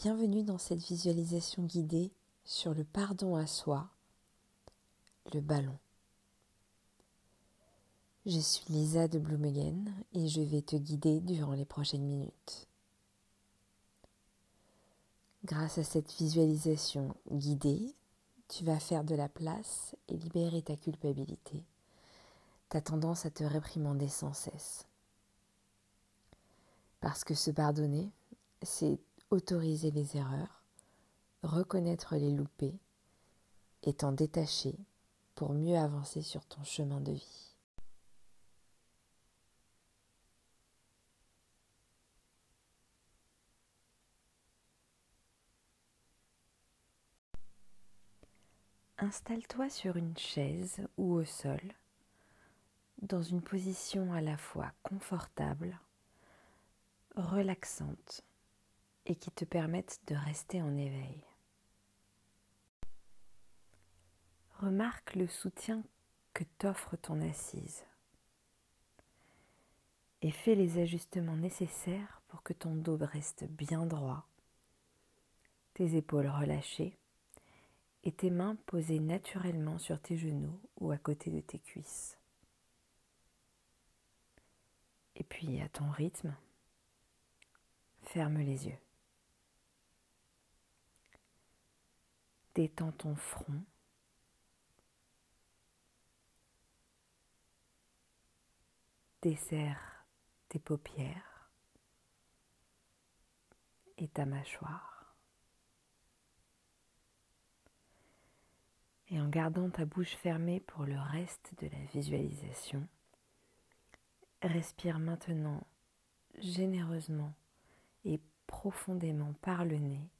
bienvenue dans cette visualisation guidée sur le pardon à soi, le ballon. Je suis Lisa de Blumegen et je vais te guider durant les prochaines minutes. Grâce à cette visualisation guidée, tu vas faire de la place et libérer ta culpabilité, ta tendance à te réprimander sans cesse. Parce que se pardonner, c'est autoriser les erreurs, reconnaître les loupés et t'en détacher pour mieux avancer sur ton chemin de vie. Installe-toi sur une chaise ou au sol, dans une position à la fois confortable, relaxante et qui te permette de rester en éveil. Remarque le soutien que t'offre ton assise et fais les ajustements nécessaires pour que ton dos reste bien droit, tes épaules relâchées et tes mains posées naturellement sur tes genoux ou à côté de tes cuisses. Et puis à ton rythme, ferme les yeux. Détends ton front. Desserre tes paupières et ta mâchoire. Et en gardant ta bouche fermée pour le reste de la visualisation, respire maintenant généreusement et profondément par le nez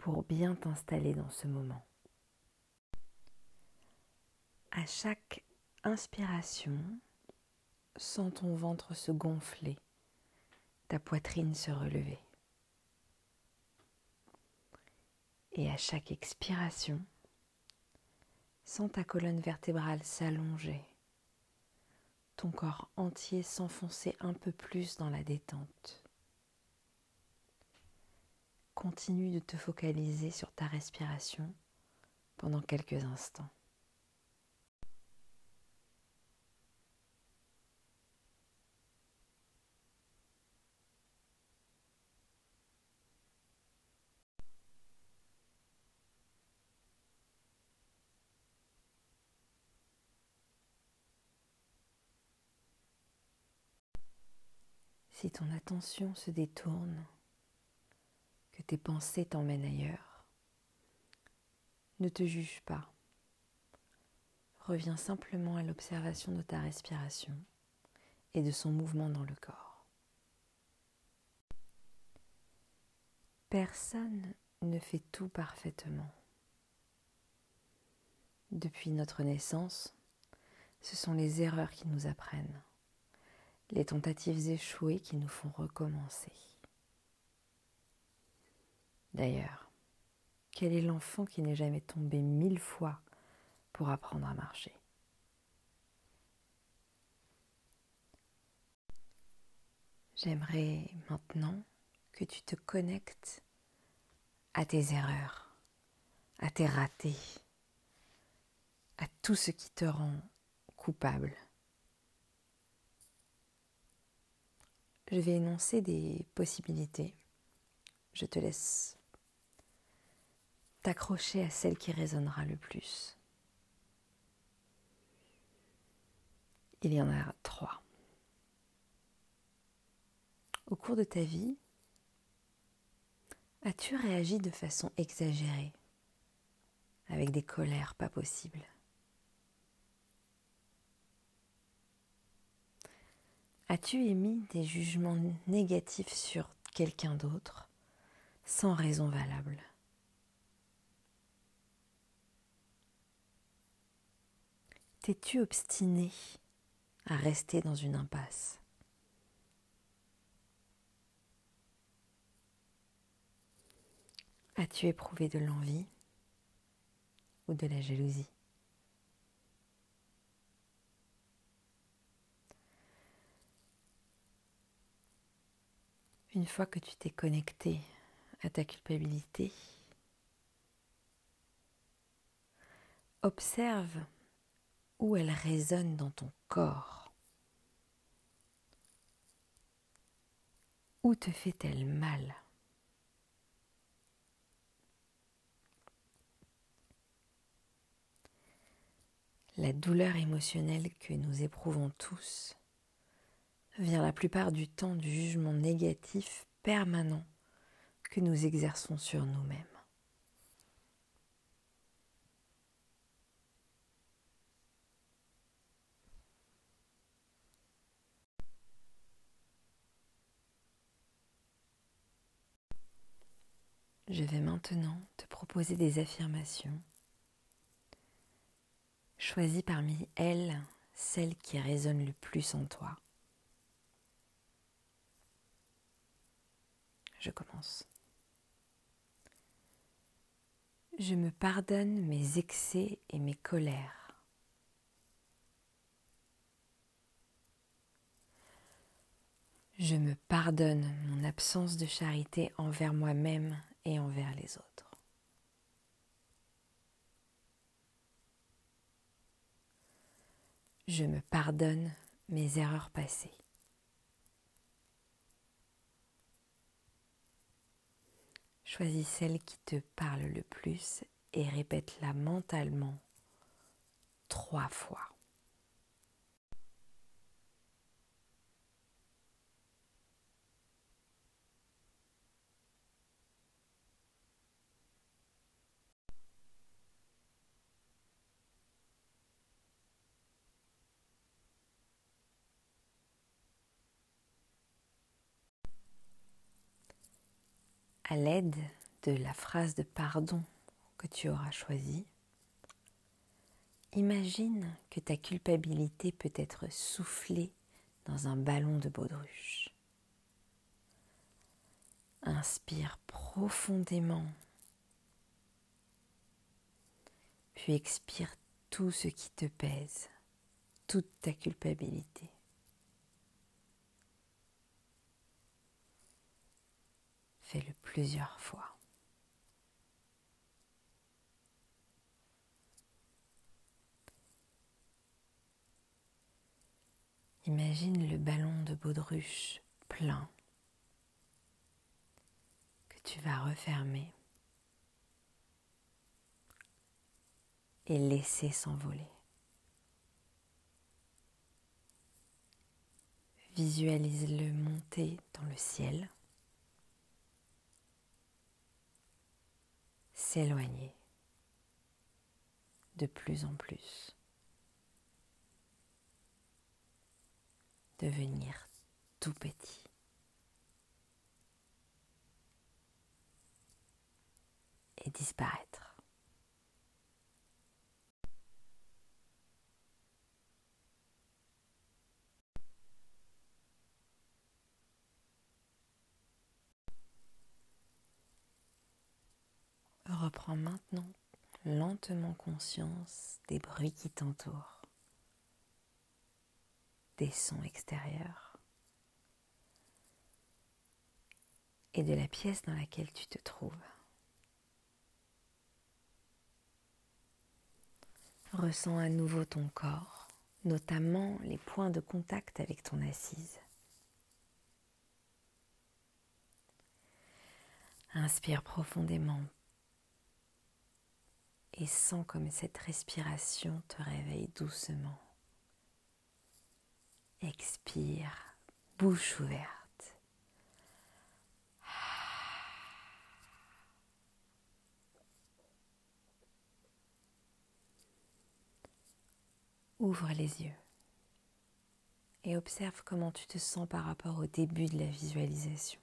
pour bien t'installer dans ce moment. À chaque inspiration, sens ton ventre se gonfler, ta poitrine se relever. Et à chaque expiration, Sens ta colonne vertébrale s'allonger, ton corps entier s'enfoncer un peu plus dans la détente. Continue de te focaliser sur ta respiration pendant quelques instants. Si ton attention se détourne, tes pensées t'emmènent ailleurs, ne te juge pas. Reviens simplement à l'observation de ta respiration et de son mouvement dans le corps. Personne ne fait tout parfaitement. Depuis notre naissance, ce sont les erreurs qui nous apprennent les tentatives échouées qui nous font recommencer. D'ailleurs, quel est l'enfant qui n'est jamais tombé mille fois pour apprendre à marcher? J'aimerais maintenant que tu te connectes à tes erreurs, à tes ratés, à tout ce qui te rend coupable. Je vais énoncer des possibilités. Je te laisse t'accrocher à celle qui résonnera le plus. Il y en a trois. Au cours de ta vie, as-tu réagi de façon exagérée, avec des colères pas possibles? As-tu émis des jugements négatifs sur quelqu'un d'autre sans raison valable? T'es-tu obstiné à rester dans une impasse? As-tu éprouvé de l'envie ou de la jalousie? Une fois que tu t'es connecté à ta culpabilité. Observe où elle résonne dans ton corps. Où te fait-elle mal? La douleur émotionnelle que nous éprouvons tous vient la plupart du temps du jugement négatif permanent que nous exerçons sur nous-mêmes. Je vais maintenant te proposer des affirmations. Choisis parmi elles celle qui résonne le plus en toi. Je commence. Je me pardonne mes excès et mes colères. Je me pardonne mon absence de charité envers moi-même et envers les autres. Je me pardonne mes erreurs passées. Choisis celle qui te parle le plus et répète-la mentalement trois fois. À l'aide de la phrase de pardon que tu auras choisie, imagine que ta culpabilité peut être soufflée dans un ballon de baudruche. Inspire profondément, puis expire tout ce qui te pèse, toute ta culpabilité. Fais-le plusieurs fois. Imagine le ballon de baudruche plein que tu vas refermer et laisser s'envoler. Visualise-le monter dans le ciel. S'éloigner de plus en plus, devenir tout petit. et disparaître. Reprends maintenant lentement conscience des bruits qui t'entourent, des sons extérieurs et de la pièce dans laquelle tu te trouves. Ressens à nouveau ton corps, notamment les points de contact avec ton assise. Inspire profondément et sens comme cette respiration te réveille doucement. Expire, bouche ouverte. Ouvre les yeux et observe comment tu te sens par rapport au début de la visualisation.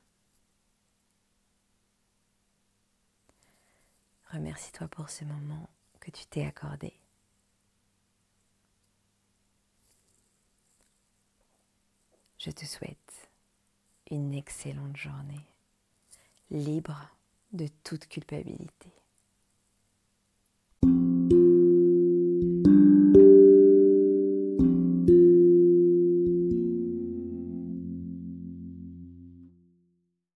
Remercie-toi pour ce moment que tu t'es accordé. Je te souhaite une excellente journée, libre de toute culpabilité.